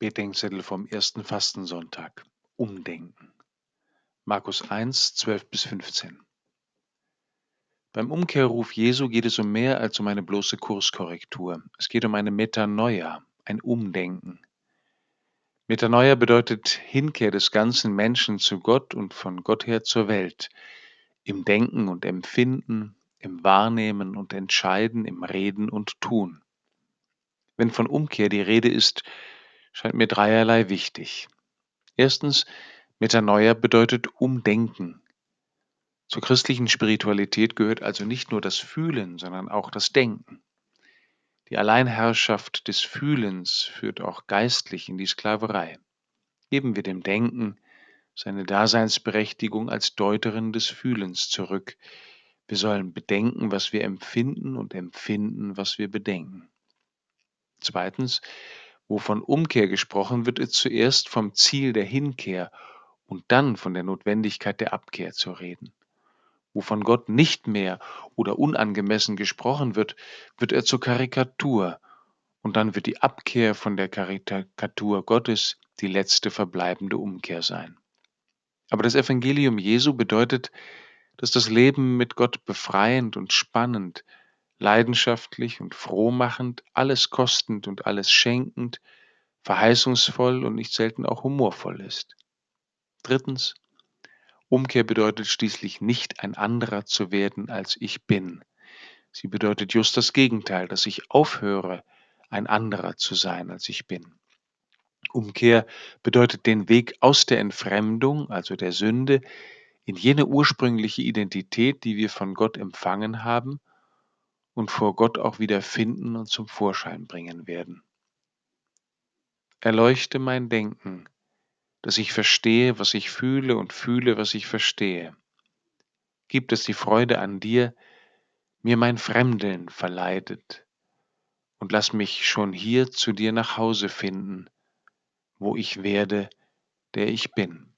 Bedenkzettel vom ersten Fastensonntag. Umdenken. Markus 1, 12 bis 15. Beim Umkehrruf Jesu geht es um mehr als um eine bloße Kurskorrektur. Es geht um eine Metanoia, ein Umdenken. Metanoia bedeutet Hinkehr des ganzen Menschen zu Gott und von Gott her zur Welt, im Denken und Empfinden, im Wahrnehmen und Entscheiden, im Reden und Tun. Wenn von Umkehr die Rede ist, scheint mir dreierlei wichtig. Erstens, Metanoia bedeutet Umdenken. Zur christlichen Spiritualität gehört also nicht nur das Fühlen, sondern auch das Denken. Die Alleinherrschaft des Fühlens führt auch geistlich in die Sklaverei. Geben wir dem Denken seine Daseinsberechtigung als Deuterin des Fühlens zurück. Wir sollen bedenken, was wir empfinden und empfinden, was wir bedenken. Zweitens, wo von Umkehr gesprochen wird, ist zuerst vom Ziel der Hinkehr und dann von der Notwendigkeit der Abkehr zu reden. Wo von Gott nicht mehr oder unangemessen gesprochen wird, wird er zur Karikatur und dann wird die Abkehr von der Karikatur Gottes die letzte verbleibende Umkehr sein. Aber das Evangelium Jesu bedeutet, dass das Leben mit Gott befreiend und spannend, leidenschaftlich und frohmachend, alles kostend und alles schenkend, verheißungsvoll und nicht selten auch humorvoll ist. Drittens, Umkehr bedeutet schließlich nicht ein anderer zu werden, als ich bin. Sie bedeutet just das Gegenteil, dass ich aufhöre, ein anderer zu sein, als ich bin. Umkehr bedeutet den Weg aus der Entfremdung, also der Sünde, in jene ursprüngliche Identität, die wir von Gott empfangen haben und vor Gott auch wieder finden und zum Vorschein bringen werden. Erleuchte mein Denken, dass ich verstehe, was ich fühle und fühle, was ich verstehe. Gib es die Freude an dir, mir mein Fremdeln verleidet, und lass mich schon hier zu dir nach Hause finden, wo ich werde, der ich bin.